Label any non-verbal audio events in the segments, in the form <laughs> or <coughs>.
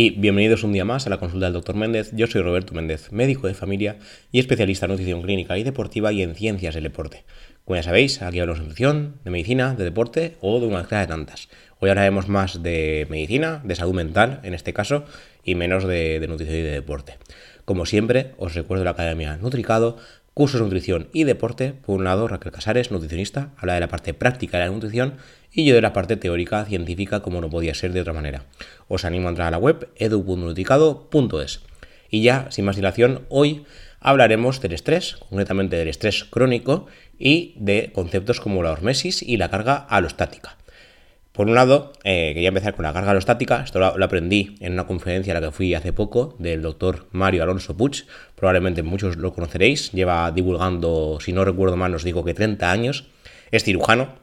y bienvenidos un día más a la consulta del Dr. Méndez. Yo soy Roberto Méndez, médico de familia y especialista en nutrición clínica y deportiva y en ciencias del deporte. Como ya sabéis, aquí hablamos de nutrición, de medicina, de deporte o de una mezcla de tantas. Hoy hablaremos más de medicina, de salud mental en este caso, y menos de, de nutrición y de deporte. Como siempre, os recuerdo la Academia Nutricado, cursos de nutrición y deporte. Por un lado, Raquel Casares, nutricionista, habla de la parte práctica de la nutrición y yo de la parte teórica, científica, como no podía ser de otra manera. Os animo a entrar a la web edu.nutricado.es. Y ya, sin más dilación, hoy hablaremos del estrés, concretamente del estrés crónico y de conceptos como la hormesis y la carga alostática. Por un lado, eh, quería empezar con la carga alostática. Esto lo, aprendí en una conferencia a la que fui hace poco del doctor Mario Alonso Puig. Probablemente muchos lo conoceréis. Lleva divulgando, si no recuerdo mal, os digo que 30 años. Es cirujano.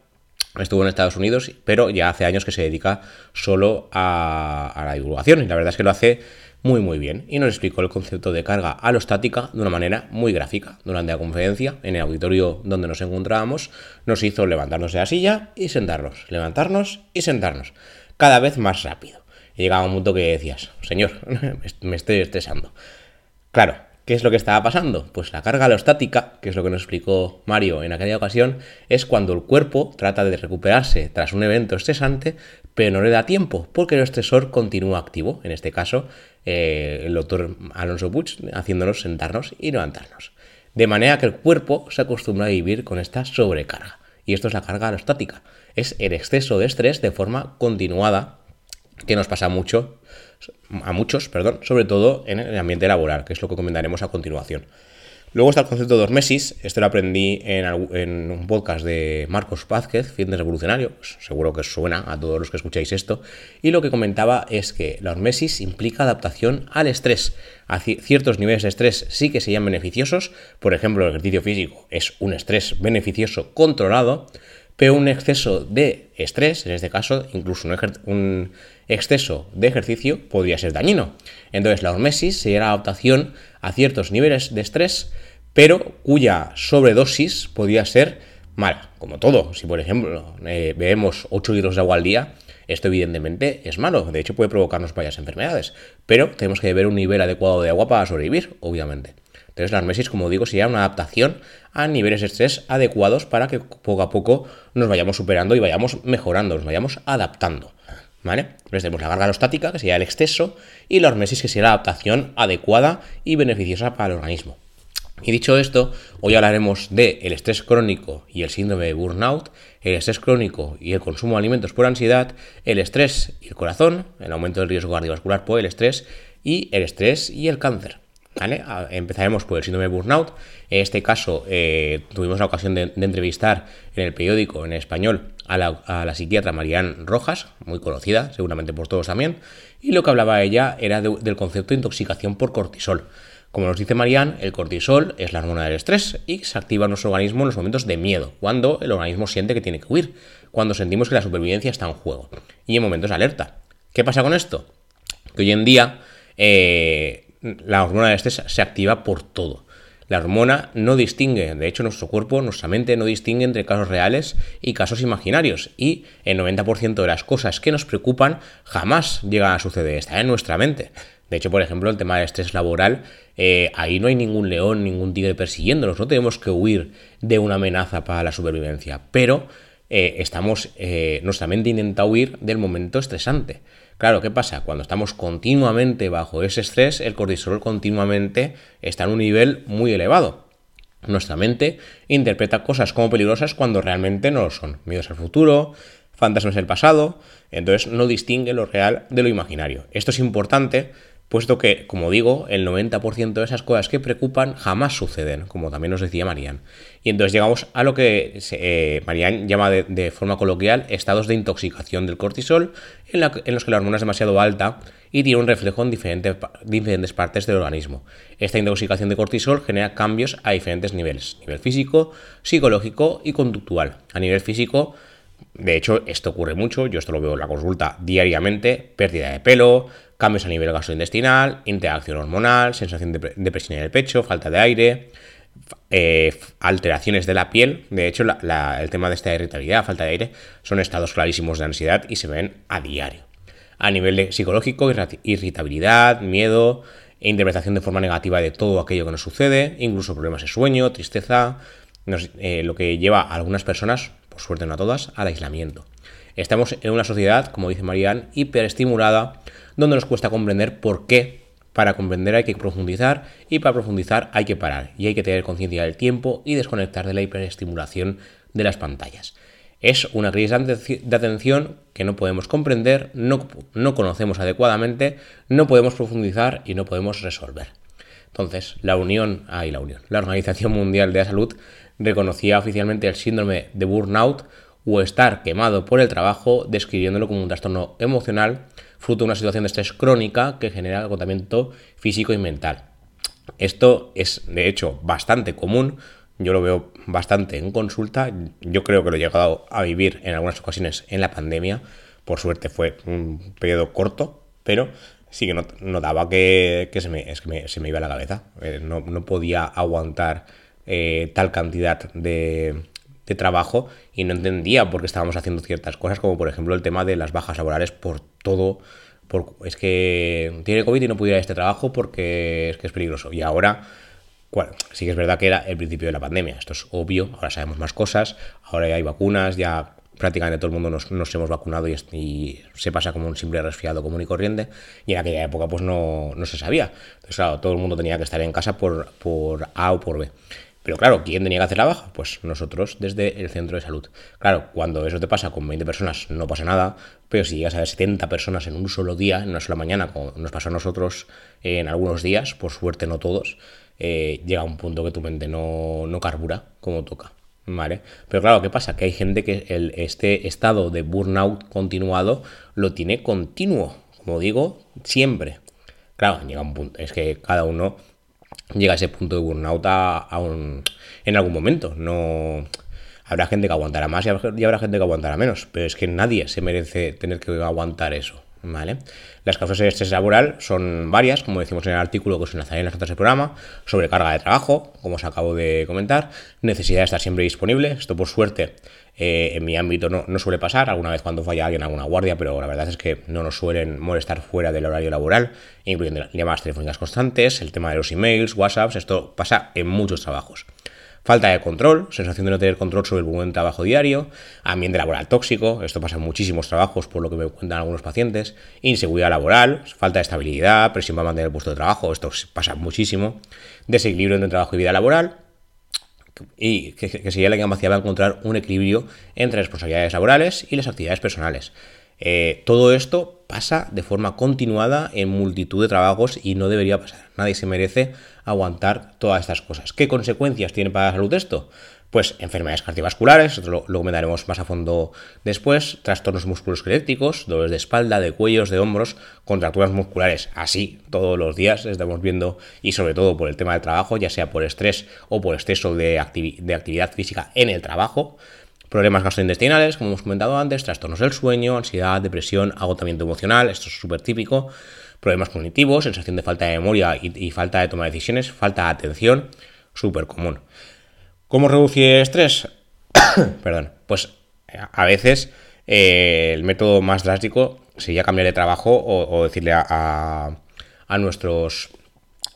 Estuvo en Estados Unidos, pero ya hace años que se dedica solo a, a la divulgación. Y la verdad es que lo hace muy muy bien y nos explicó el concepto de carga alostática de una manera muy gráfica. Durante la conferencia, en el auditorio donde nos encontrábamos, nos hizo levantarnos de la silla y sentarnos, levantarnos y sentarnos, cada vez más rápido. Y llegaba un punto que decías, señor, <laughs> me estoy estresando. Claro, ¿Qué es lo que estaba pasando? Pues la carga alostática, que es lo que nos explicó Mario en aquella ocasión, es cuando el cuerpo trata de recuperarse tras un evento estresante, pero no le da tiempo, porque el estresor continúa activo. En este caso, eh, el doctor Alonso Puig haciéndonos sentarnos y levantarnos. De manera que el cuerpo se acostumbra a vivir con esta sobrecarga. Y esto es la carga alostática. Es el exceso de estrés de forma continuada que nos pasa mucho a muchos, perdón, sobre todo en el ambiente laboral, que es lo que comentaremos a continuación. Luego está el concepto de hormesis, este lo aprendí en, un podcast de Marcos Vázquez, Fitness Revolucionario, pues seguro que suena a todos los que escucháis esto, y lo que comentaba es que la hormesis implica adaptación al estrés. Ciertos niveles de estrés sí que serían beneficiosos, por ejemplo el ejercicio físico es un estrés beneficioso controlado, pero un exceso de estrés, en este caso incluso un, exceso de ejercicio, podría ser dañino. Entonces la hormesis sería la adaptación a ciertos niveles de estrés, pero cuya sobredosis podría ser mala, como todo. Si por ejemplo eh, bebemos 8 litros de agua al día, esto evidentemente es malo, de hecho puede provocarnos varias enfermedades, pero tenemos que beber un nivel adecuado de agua para sobrevivir, obviamente. Entonces la hormesis, como digo, sería una adaptación a niveles de estrés adecuados para que poco a poco nos vayamos superando y vayamos mejorando, nos vayamos adaptando. ¿Vale? Entonces tenemos la carga alostática, que sería el exceso, y la hormesis, que sería la adaptación adecuada y beneficiosa para el organismo. Y dicho esto, hoy hablaremos del el estrés crónico y el síndrome de burnout, el estrés crónico y el consumo de alimentos por ansiedad, el estrés y el corazón, el aumento del riesgo cardiovascular por el estrés y el estrés y el cáncer. Empezaremos por el síndrome de burnout. En este caso, eh, tuvimos la ocasión de, entrevistar en el periódico en español a la, psiquiatra Marianne Rojas, muy conocida, seguramente por todos también, y lo que hablaba ella era del concepto de intoxicación por cortisol. Como nos dice Marianne, el cortisol es la hormona del estrés y se activa en nuestro organismo en los momentos de miedo, cuando el organismo siente que tiene que huir, cuando sentimos que la supervivencia está en juego, y en momentos de alerta. ¿Qué pasa con esto? Que hoy en día eh, la hormona del estrés se activa por todo. La hormona no distingue, de hecho nuestro cuerpo, nuestra mente no distingue entre casos reales y casos imaginarios. Y el 90% de las cosas que nos preocupan jamás llegan a suceder, está en nuestra mente. De hecho, por ejemplo, el tema del estrés laboral, eh, ahí no hay ningún león, ningún tigre persiguiéndonos, no tenemos que huir de una amenaza para la supervivencia, pero eh, estamos, eh, nuestra mente intenta huir del momento estresante. Claro, ¿qué pasa? Cuando estamos continuamente bajo ese estrés, el cortisol continuamente está en un nivel muy elevado. Nuestra mente interpreta cosas como peligrosas cuando realmente no lo son. Miedos al futuro, fantasmas del pasado, entonces no distingue lo real de lo imaginario. Esto es importante puesto que, como digo, el 90% de esas cosas que preocupan jamás suceden, como también nos decía Marian. Y entonces llegamos a lo que eh, llama de, forma coloquial estados de intoxicación del cortisol, en, los que la hormona es demasiado alta y tiene un reflejo en diferentes partes del organismo. Esta intoxicación de cortisol genera cambios a diferentes niveles, nivel físico, psicológico y conductual. A nivel físico, de hecho, esto ocurre mucho, yo esto lo veo en la consulta diariamente, pérdida de pelo, cambios a nivel gastrointestinal, interacción hormonal, sensación de, presión en el pecho, falta de aire, eh, alteraciones de la piel. De hecho, el tema de esta irritabilidad, falta de aire, son estados clarísimos de ansiedad y se ven a diario. a nivel psicológico, irritabilidad, miedo, e interpretación de forma negativa de todo aquello que nos sucede, incluso problemas de sueño, tristeza, eh, lo que lleva a algunas personas, por suerte no a todas, al aislamiento. Estamos en una sociedad, como dice Marianne, hiperestimulada, donde nos cuesta comprender por qué. Para comprender hay que profundizar y para profundizar hay que parar y hay que tener conciencia del tiempo y desconectar de la hiperestimulación de las pantallas. Es una crisis de atención que no podemos comprender, no, no conocemos adecuadamente, no podemos profundizar y no podemos resolver. Entonces, la Unión, ay, la Unión, la Organización Mundial de la Salud reconocía oficialmente el síndrome de burnout o estar quemado por el trabajo, describiéndolo como un trastorno emocional fruto de una situación de estrés crónica que genera agotamiento físico y mental. Esto es, de hecho, bastante común, yo lo veo bastante en consulta. Yo creo que lo he llegado a vivir en algunas ocasiones en la pandemia. Por suerte fue un periodo corto, pero sí que notaba que, que, se, me, se me iba la cabeza. Eh, no, podía aguantar eh, tal cantidad de, de trabajo y no entendía por qué estábamos haciendo ciertas cosas, como por ejemplo el tema de las bajas laborales por todo. Por, es que tiene COVID y no pudiera este trabajo porque es que es peligroso. Y ahora bueno, sí que es verdad que era el principio de la pandemia, esto es obvio, ahora sabemos más cosas, ahora ya hay vacunas, ya prácticamente todo el mundo nos, hemos vacunado y, se pasa como un simple resfriado común y corriente, y en aquella época pues no, se sabía. Entonces, claro, todo el mundo tenía que estar en casa por, por A o por B. Pero claro, ¿quién tenía que hacer la baja? Pues nosotros desde el centro de salud. Claro, cuando eso te pasa con 20 personas no pasa nada, pero si llegas a ver 70 personas en un solo día, en una sola mañana, como nos pasó a nosotros en algunos días, por suerte no todos, eh, llega un punto que tu mente no, carbura como toca. ¿Vale? Pero claro, ¿qué pasa? Que hay gente que este estado de burnout continuado lo tiene continuo, como digo, siempre. Claro, llega un punto, es que cada uno llega a ese punto de burnout a, en algún momento. No habrá gente que aguantará más y habrá gente que aguantará menos, pero es que nadie se merece tener que aguantar eso. ¿vale? Las causas de estrés laboral son varias, como decimos en el artículo que os enlazaré en las notas del programa, sobrecarga de trabajo, como os acabo de comentar, necesidad de estar siempre disponible, esto por suerte eh, en mi ámbito no, suele pasar, alguna vez cuando falla alguien alguna guardia, pero la verdad es que no nos suelen molestar fuera del horario laboral, incluyendo llamadas telefónicas constantes, el tema de los emails, WhatsApps, esto pasa en muchos trabajos. Falta de control, sensación de no tener control sobre el buen trabajo diario, ambiente laboral tóxico, esto pasa en muchísimos trabajos por lo que me cuentan algunos pacientes, inseguridad laboral, falta de estabilidad, presión para mantener el puesto de trabajo, esto pasa muchísimo, desequilibrio entre trabajo y vida laboral, y que, sería la capacidad de encontrar un equilibrio entre responsabilidades laborales y las actividades personales. Eh, todo esto pasa de forma continuada en multitud de trabajos y no debería pasar. Nadie se merece aguantar todas estas cosas. ¿Qué consecuencias tiene para la salud esto? Pues enfermedades cardiovasculares, lo, lo comentaremos más a fondo después, trastornos musculoesqueléticos, dolores de espalda, de cuellos, de hombros, contracturas musculares, así todos los días estamos viendo y sobre todo por el tema del trabajo, ya sea por estrés o por exceso de, actividad física en el trabajo, problemas gastrointestinales, como hemos comentado antes, trastornos del sueño, ansiedad, depresión, agotamiento emocional, esto es súper típico, problemas cognitivos, sensación de falta de memoria y, falta de toma de decisiones, falta de atención, súper común. ¿Cómo reducir estrés? <coughs> Perdón, pues a veces eh, el método más drástico sería cambiar de trabajo o, decirle a, nuestros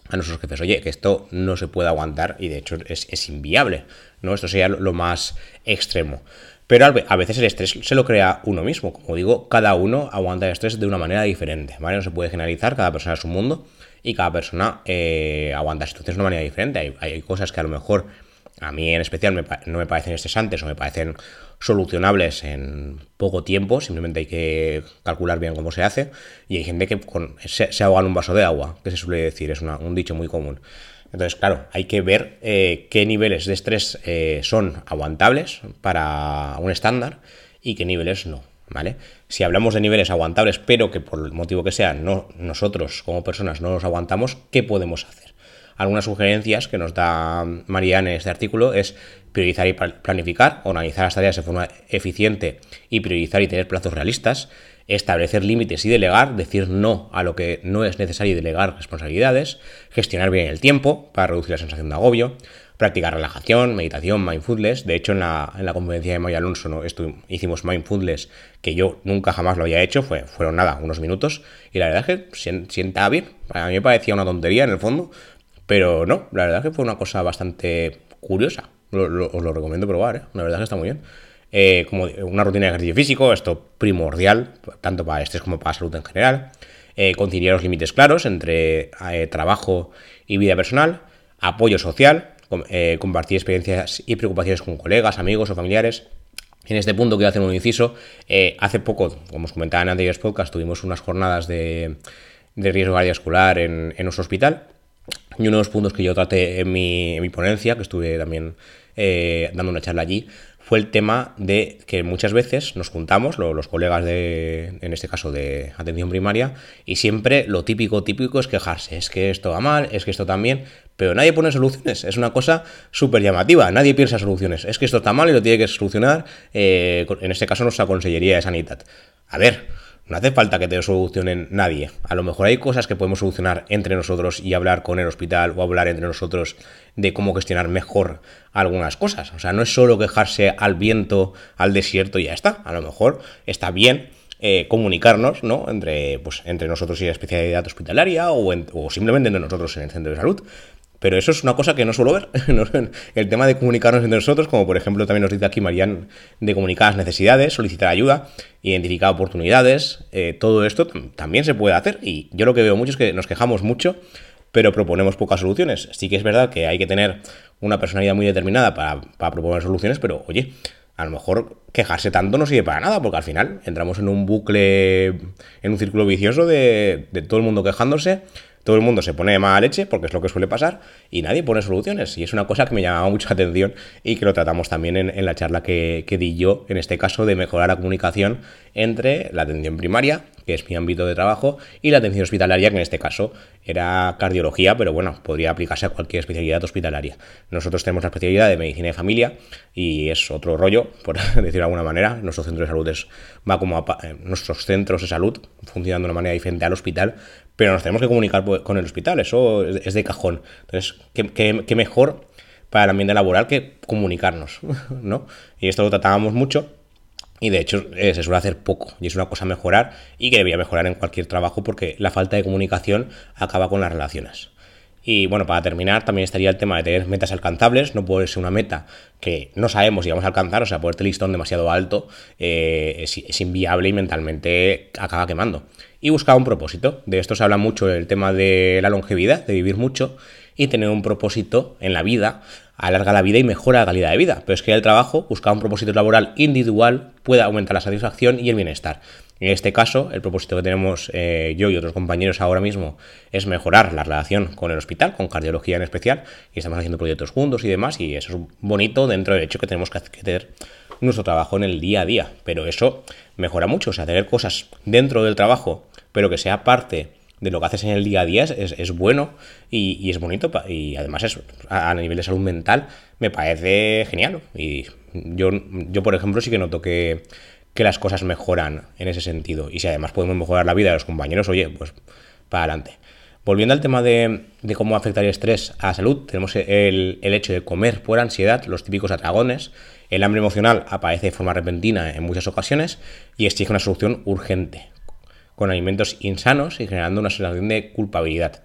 a nuestros jefes, oye, que esto no se puede aguantar y de hecho es inviable. ¿no? Esto sería lo más extremo. Pero a veces el estrés se lo crea uno mismo. Como digo, cada uno aguanta el estrés de una manera diferente. ¿vale? No se puede generalizar, cada persona es un mundo y cada persona eh, aguanta situaciones de una manera diferente. Hay, cosas que a lo mejor a mí en especial no me parecen estresantes o me parecen solucionables en poco tiempo, simplemente hay que calcular bien cómo se hace. Y hay gente que se, ahoga en un vaso de agua, que se suele decir, es un dicho muy común. Entonces, claro, hay que ver eh, qué niveles de estrés eh, son aguantables para un estándar y qué niveles no. ¿Vale? Si hablamos de niveles aguantables, pero que por el motivo que sea, no, nosotros como personas no los aguantamos, ¿qué podemos hacer? Algunas sugerencias que nos da Marianne en este artículo es priorizar y planificar, organizar las tareas de forma eficiente y priorizar y tener plazos realistas, establecer límites y delegar, decir no a lo que no es necesario y delegar responsabilidades, gestionar bien el tiempo para reducir la sensación de agobio, practicar relajación, meditación, mindfulness. De hecho, en la, en la conferencia de Maya Alonso ¿no? hicimos mindfulness, que yo nunca jamás lo había hecho, fue, fueron nada, unos minutos, y la verdad es que sienta bien. A mí me parecía una tontería en el fondo, pero no, la verdad que fue una cosa bastante curiosa. os lo recomiendo probar, ¿eh? la verdad que está muy bien. Eh, como una rutina de ejercicio físico, esto primordial, tanto para estrés como para salud en general. Eh, conciliar los límites claros entre eh, trabajo y vida personal. Apoyo social, compartir experiencias y preocupaciones con colegas, amigos o familiares. En este punto quiero hacer un inciso. hace poco, como os comentaba en anteriores podcasts, tuvimos unas jornadas de, riesgo cardiovascular en, nuestro hospital. Y uno de los puntos que yo traté en mi, en mi ponencia, que estuve también dando una charla allí, fue el tema de que muchas veces nos juntamos, los colegas de, en este caso de atención primaria, y siempre lo típico, típico es quejarse, es que esto va mal, es que esto también, pero nadie pone soluciones, es una cosa súper llamativa, nadie piensa soluciones, es que esto está mal y lo tiene que solucionar, eh, en este caso nuestra Consellería de Sanidad. A ver, no hace falta que te solucionen nadie. A lo mejor hay cosas que podemos solucionar entre nosotros y hablar con el hospital o hablar entre nosotros de cómo gestionar mejor algunas cosas. O sea, no es solo quejarse al viento, al desierto y ya está. A lo mejor está bien eh, comunicarnos ¿no? entre, pues, entre nosotros y la especialidad hospitalaria o simplemente entre nosotros en el centro de salud. Pero eso es una cosa que no suelo ver. <laughs> el tema de comunicarnos entre nosotros, como por ejemplo también nos dice aquí Marian, de comunicar las necesidades, solicitar ayuda, identificar oportunidades, eh, todo esto también se puede hacer. Y yo lo que veo mucho es que nos quejamos mucho, pero proponemos pocas soluciones. Sí que es verdad que hay que tener una personalidad muy determinada para, proponer soluciones, pero oye, a lo mejor quejarse tanto no sirve para nada, porque al final entramos en un bucle, en un círculo vicioso de, de todo el mundo quejándose todo el mundo se pone de mala leche, porque es lo que suele pasar, y nadie pone soluciones. Y es una cosa que me llamaba mucha atención y que lo tratamos también en, la charla que, di yo, en este caso, de mejorar la comunicación entre la atención primaria, que es mi ámbito de trabajo, y la atención hospitalaria, que en este caso era cardiología, pero bueno, podría aplicarse a cualquier especialidad hospitalaria. Nosotros tenemos la especialidad de medicina de familia y es otro rollo, por <laughs> decirlo de alguna manera. Nuestro centro de salud es, va como a, eh, nuestros centros de salud funcionando de una manera diferente al hospital, pero nos tenemos que comunicar con el hospital, eso es de cajón. Entonces, ¿qué, mejor para el ambiente laboral que comunicarnos, <laughs> ¿no? Y esto lo tratábamos mucho y de hecho eh, se suele hacer poco y es una cosa mejorar y que debería mejorar en cualquier trabajo porque la falta de comunicación acaba con las relaciones. Y bueno, para terminar, también estaría el tema de tener metas alcanzables. No puede ser una meta que no sabemos si vamos a alcanzar, o sea, ponerte listón demasiado alto eh, es, inviable y mentalmente acaba quemando. Y buscar un propósito. De esto se habla mucho el tema de la longevidad, de vivir mucho y tener un propósito en la vida alarga la vida y mejora la calidad de vida. Pero es que el trabajo, buscar un propósito laboral individual, puede aumentar la satisfacción y el bienestar. En este caso, el propósito que tenemos eh, yo y otros compañeros ahora mismo es mejorar la relación con el hospital, con cardiología en especial, y estamos haciendo proyectos juntos y demás, y eso es bonito dentro del hecho que tenemos que hacer nuestro trabajo en el día a día. Pero eso mejora mucho, o sea, tener cosas dentro del trabajo, pero que sea parte de lo que haces en el día a día es, bueno y, es bonito y además es, a, nivel de salud mental me parece genial y yo, yo por ejemplo sí que noto que, que las cosas mejoran en ese sentido. Y si además podemos mejorar la vida de los compañeros, oye, pues para adelante. Volviendo al tema de, cómo afecta el estrés a la salud, tenemos el, hecho de comer por ansiedad, los típicos atragones. El hambre emocional aparece de forma repentina en muchas ocasiones y exige una solución urgente, con alimentos insanos y generando una sensación de culpabilidad.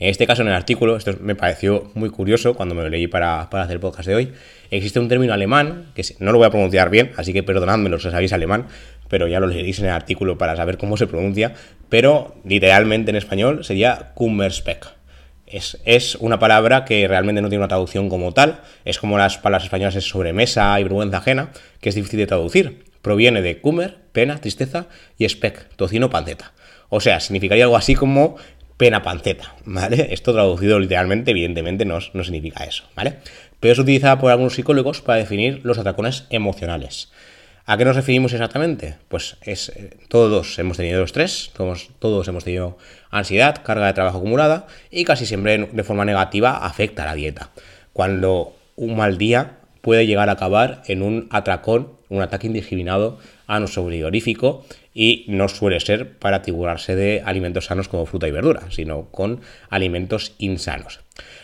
En este caso, en el artículo, esto me pareció muy curioso cuando me lo leí para, para hacer el podcast de hoy, existe un término alemán, que no lo voy a pronunciar bien, así que perdonadme si sabéis alemán, pero ya lo leeréis en el artículo para saber cómo se pronuncia, pero literalmente en español sería Kummerspeck. Es, es, una palabra que realmente no tiene una traducción como tal, es como las palabras españolas es sobremesa y vergüenza ajena, que es difícil de traducir. Proviene de Kummer, pena, tristeza, y Speck, tocino, panceta. O sea, significaría algo así como pena panceta, ¿vale? Esto traducido literalmente, evidentemente, no, no significa eso, ¿vale? Pero es utilizada por algunos psicólogos para definir los atracones emocionales. ¿A qué nos referimos exactamente? Pues es, eh, todos hemos tenido estrés, todos, todos hemos tenido ansiedad, carga de trabajo acumulada y casi siempre de forma negativa afecta a la dieta. Cuando un mal día puede llegar a acabar en un atracón, un ataque indiscriminado a nuestro frigorífico y no suele ser para asegurarse de alimentos sanos como fruta y verdura, sino con alimentos insanos.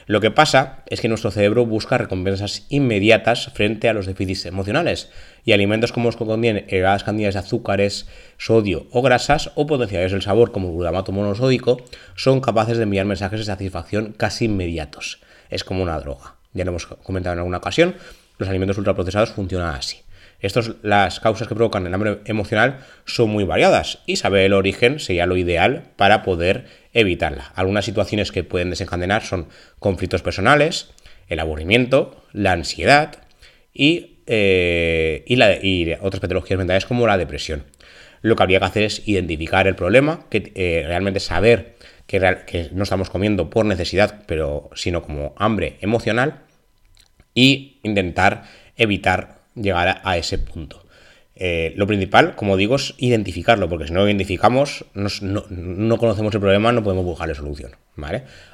Lo que pasa es que nuestro cerebro busca recompensas inmediatas frente a los déficits emocionales y alimentos como los que contienen elevadas cantidades de azúcares, sodio o grasas o potenciadores del sabor como el glutamato monosódico son capaces de enviar mensajes de satisfacción casi inmediatos. Es como una droga. Ya lo hemos comentado en alguna ocasión, los alimentos ultraprocesados funcionan así. Estos, las causas que provocan el hambre emocional son muy variadas y saber el origen sería lo ideal para poder evitarla. Algunas situaciones que pueden desencadenar son conflictos personales, el aburrimiento, la ansiedad y, eh, y, otras patologías mentales como la depresión. Lo que habría que hacer es identificar el problema, que eh, realmente saber que, que, no estamos comiendo por necesidad, pero sino como hambre emocional y intentar evitar llegar a, ese punto. Eh, lo principal, como digo, es identificarlo, porque si no lo identificamos, no, conocemos el problema, no podemos buscarle solución.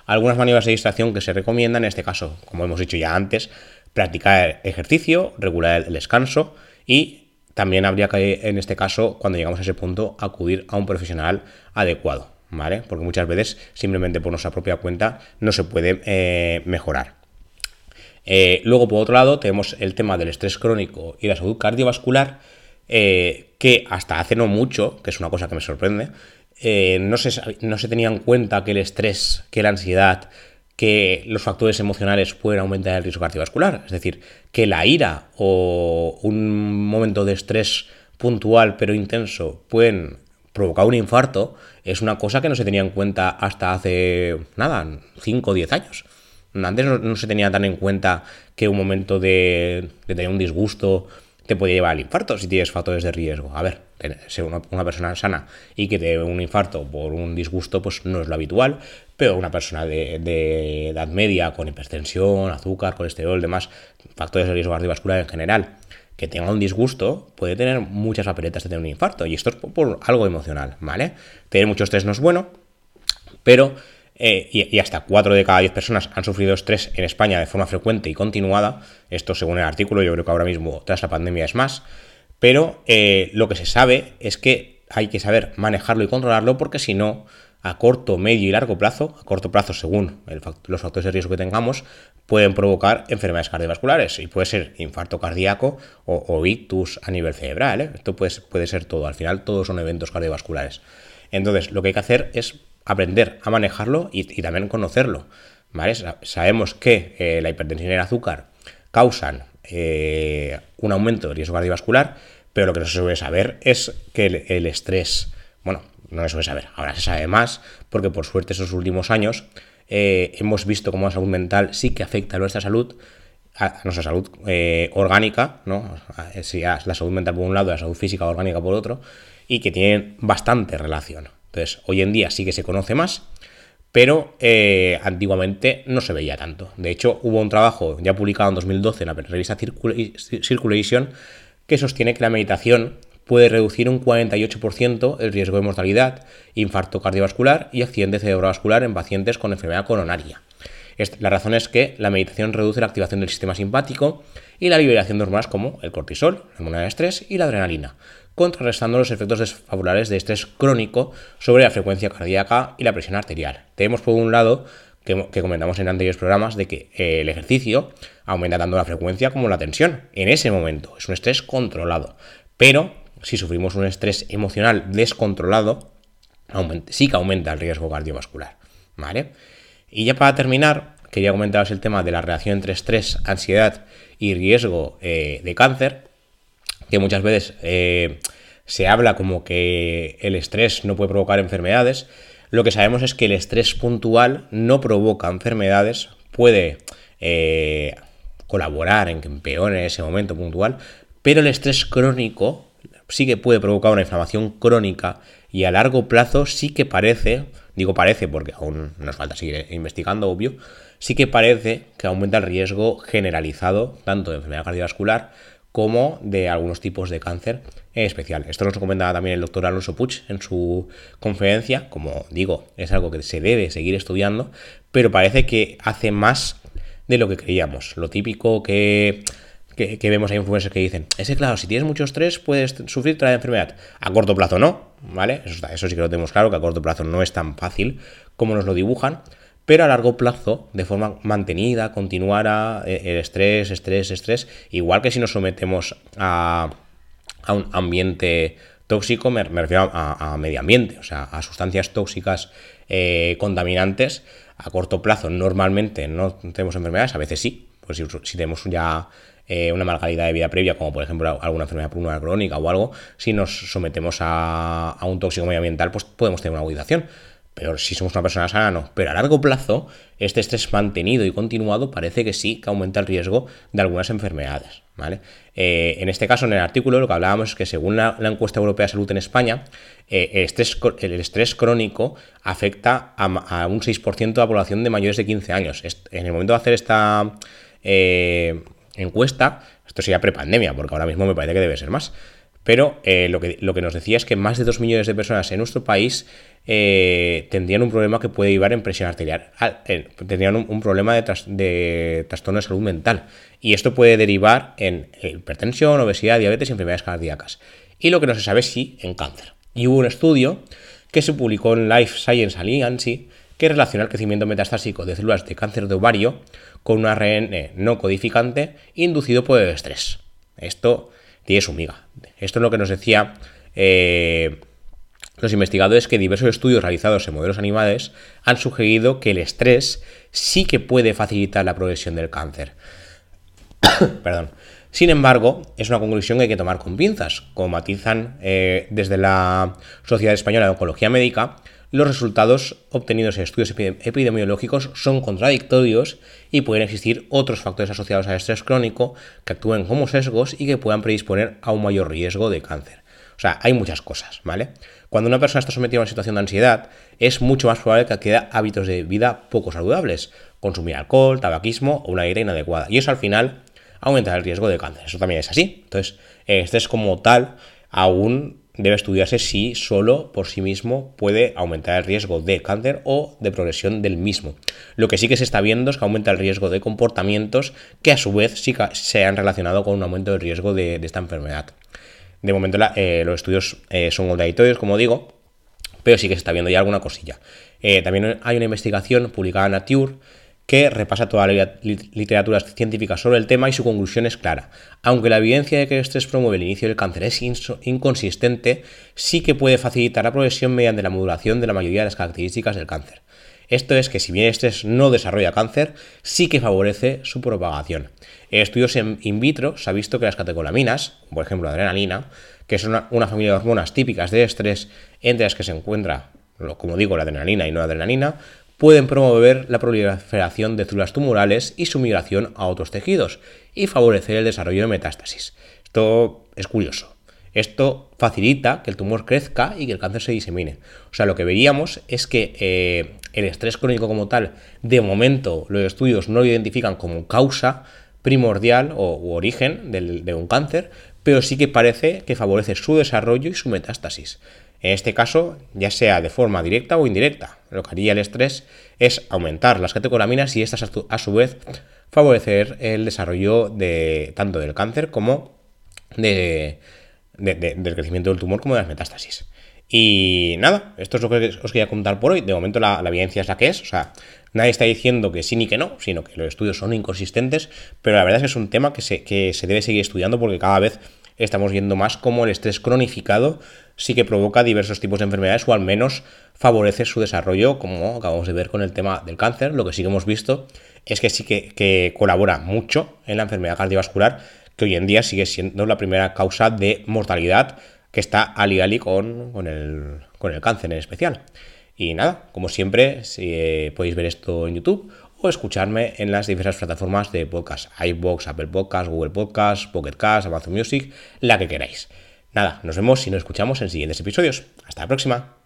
Algunas maniobras de distracción que se recomiendan, en este caso, como hemos dicho ya antes, practicar ejercicio, regular el descanso y también habría que, en este caso, cuando llegamos a ese punto, acudir a un profesional adecuado. Porque muchas veces, simplemente por nuestra propia cuenta, no se puede eh, mejorar. Eh, luego, por otro lado, tenemos el tema del estrés crónico y la salud cardiovascular, eh, que hasta hace no mucho, que es una cosa que me sorprende, eh, no, se, no se tenía en cuenta que el estrés, que la ansiedad, que los factores emocionales pueden aumentar el riesgo cardiovascular. Es decir, que la ira o un momento de estrés puntual pero intenso pueden provocar un infarto, es una cosa que no se tenía en cuenta hasta hace, nada, 5 o 10 años. Antes no, se tenía tan en cuenta que un momento de, tener un disgusto te podía llevar al infarto si tienes factores de riesgo. A ver, ser una, persona sana y que te dé un infarto por un disgusto, pues no es lo habitual, pero una persona de, edad media con hipertensión, azúcar, colesterol, demás, factores de riesgo cardiovascular en general, que tenga un disgusto, puede tener muchas papeletas de tener un infarto. Y esto es por algo emocional, ¿vale? Tener mucho estrés no es bueno, pero eh, y, hasta 4 de cada 10 personas han sufrido estrés en España de forma frecuente y continuada. Esto según el artículo, yo creo que ahora mismo tras la pandemia es más. Pero eh, lo que se sabe es que hay que saber manejarlo y controlarlo porque si no, a corto, medio y largo plazo, a corto plazo según los factores de riesgo que tengamos, pueden provocar enfermedades cardiovasculares y puede ser infarto cardíaco o, ictus a nivel cerebral. ¿eh? Esto puede, puede ser todo, al final todos son eventos cardiovasculares. Entonces, lo que hay que hacer es aprender a manejarlo y, también conocerlo. ¿vale? Sabemos que eh, la hipertensión y el azúcar causan eh, un aumento del riesgo cardiovascular, pero lo que no se suele saber es que el, estrés, bueno, no se suele saber, ahora se sabe más, porque por suerte esos últimos años eh, hemos visto cómo la salud mental sí que afecta a nuestra salud, a nuestra salud orgánica, ¿no? la salud mental por un lado y la salud física orgánica por otro, y que tienen bastante relación. Entonces, hoy en día sí que se conoce más, pero eh, antiguamente no se veía tanto. De hecho, hubo un trabajo ya publicado en 2012 en la revista Circulation que sostiene que la meditación puede reducir un 48% el riesgo de mortalidad, infarto cardiovascular y accidente cerebrovascular en pacientes con enfermedad coronaria. La razón es que la meditación reduce la activación del sistema simpático y la liberación de hormonas como el cortisol, la hormona de estrés y la adrenalina, contrarrestando los efectos desfavorables de estrés crónico sobre la frecuencia cardíaca y la presión arterial. Tenemos por un lado, que, comentamos en anteriores programas, de que eh, el ejercicio aumenta tanto la frecuencia como la tensión. En ese momento es un estrés controlado. Pero si sufrimos un estrés emocional descontrolado, sí que aumenta el riesgo cardiovascular. ¿Vale? Y ya para terminar, quería comentaros el tema de la relación entre estrés, ansiedad y riesgo eh, de cáncer que muchas veces eh, se habla como que el estrés no puede provocar enfermedades. Lo que sabemos es que el estrés puntual no provoca enfermedades, puede eh, colaborar en que empeore ese momento puntual, pero el estrés crónico sí que puede provocar una inflamación crónica y a largo plazo sí que parece, digo parece porque aún nos falta seguir investigando, obvio, sí que parece que aumenta el riesgo generalizado tanto de enfermedad cardiovascular como de algunos tipos de cáncer en especial. Esto nos comentaba también el doctor Alonso Puig en su conferencia. Como digo, es algo que se debe seguir estudiando, pero parece que hace más de lo que creíamos. Lo típico que, que, vemos a influencers que dicen, es que claro, si tienes mucho estrés puedes sufrir otra enfermedad. A corto plazo no, ¿vale? Eso, eso sí que lo tenemos claro, que a corto plazo no es tan fácil como nos lo dibujan, pero a largo plazo, de forma mantenida, continuara, eh, el estrés, estrés, estrés, igual que si nos sometemos a, un ambiente tóxico, me, refiero a, medio ambiente, o sea, a sustancias tóxicas eh, contaminantes, a corto plazo normalmente no tenemos enfermedades, a veces sí, pues si, tenemos ya eh, una mala calidad de vida previa, como por ejemplo alguna enfermedad pulmonar crónica o algo, si nos sometemos a, a un tóxico medioambiental, pues podemos tener una agudización pero si somos una persona sana, no. Pero a largo plazo, este estrés mantenido y continuado parece que sí que aumenta el riesgo de algunas enfermedades. ¿vale? Eh, en este caso, en el artículo, lo que hablábamos es que según la, encuesta europea de salud en España, eh, el, estrés, el, estrés, crónico afecta a, un 6% de la población de mayores de 15 años. En el momento de hacer esta eh, encuesta, esto sería prepandemia, porque ahora mismo me parece que debe ser más. Pero lo, que, lo que nos decía es que más de 2 millones de personas en nuestro país eh, tendrían un problema que puede llevar en presión arterial, eh, tendrían un, problema de, trastorno de salud mental. Y esto puede derivar en hipertensión, obesidad, diabetes y enfermedades cardíacas. Y lo que no se sabe si en cáncer. Y hubo un estudio que se publicó en Life Science Alliance que relaciona el crecimiento metastásico de células de cáncer de ovario con un ARN no codificante inducido por el estrés. Esto tiene su miga. Esto es lo que nos decía eh, los investigadores que diversos estudios realizados en modelos animales han sugerido que el estrés sí que puede facilitar la progresión del cáncer. <coughs> Perdón. Sin embargo, es una conclusión que hay que tomar con pinzas. Como matizan eh, desde la Sociedad Española de Oncología Médica, los resultados obtenidos en estudios epidemiológicos son contradictorios y pueden existir otros factores asociados al estrés crónico que actúen como sesgos y que puedan predisponer a un mayor riesgo de cáncer. O sea, hay muchas cosas, ¿vale? Cuando una persona está sometida a una situación de ansiedad, es mucho más probable que adquiera hábitos de vida poco saludables, consumir alcohol, tabaquismo o una dieta inadecuada. Y eso al final aumenta el riesgo de cáncer. Eso también es así. Entonces, este es como tal, aún debe estudiarse si solo por sí mismo puede aumentar el riesgo de cáncer o de progresión del mismo. Lo que sí que se está viendo es que aumenta el riesgo de comportamientos que a su vez sí se han relacionado con un aumento del riesgo de esta enfermedad. De momento eh, los estudios eh, son contradictorios, como digo, pero sí que se está viendo ya alguna cosilla. Eh, también hay una investigación publicada en Nature que repasa toda la literatura científica sobre el tema y su conclusión es clara. Aunque la evidencia de que el estrés promueve el inicio del cáncer es inconsistente, sí que puede facilitar la progresión mediante la modulación de la mayoría de las características del cáncer. Esto es que si bien el estrés no desarrolla cáncer, sí que favorece su propagación. En estudios in vitro se ha visto que las catecolaminas, por ejemplo la adrenalina, que son una, familia de hormonas típicas de estrés, entre las que se encuentra, como digo, la adrenalina y no la adrenalina, pueden promover la proliferación de células tumorales y su migración a otros tejidos y favorecer el desarrollo de metástasis. Esto es curioso. Esto facilita que el tumor crezca y que el cáncer se disemine. O sea, lo que veríamos es que eh, el estrés crónico como tal, de momento los estudios no lo identifican como causa primordial o origen de un cáncer, pero sí que parece que favorece su desarrollo y su metástasis. En este caso, ya sea de forma directa o indirecta, lo que haría el estrés es aumentar las catecolaminas y estas a su vez favorecer el desarrollo de tanto del cáncer como de, del crecimiento del tumor como de las metástasis. Y nada, esto es lo que os quería contar por hoy. De momento la, evidencia es la que es, o sea, nadie está diciendo que sí ni que no, sino que los estudios son inconsistentes, pero la verdad es que es un tema que se debe seguir estudiando porque cada vez estamos viendo más cómo el estrés cronificado sí que provoca diversos tipos de enfermedades o al menos favorece su desarrollo, como acabamos de ver con el tema del cáncer. Lo que sí que hemos visto es que sí que, colabora mucho en la enfermedad cardiovascular que hoy en día sigue siendo la primera causa de mortalidad que está ali con, con, el, con el cáncer en especial. Y nada, como siempre, si, eh, podéis ver esto en YouTube o escucharme en las diversas plataformas de podcast, iBox, Apple Podcast, Google Podcast, Pocket Cast, Amazon Music, la que queráis. Nada, nos vemos y nos escuchamos en siguientes episodios. Hasta la próxima.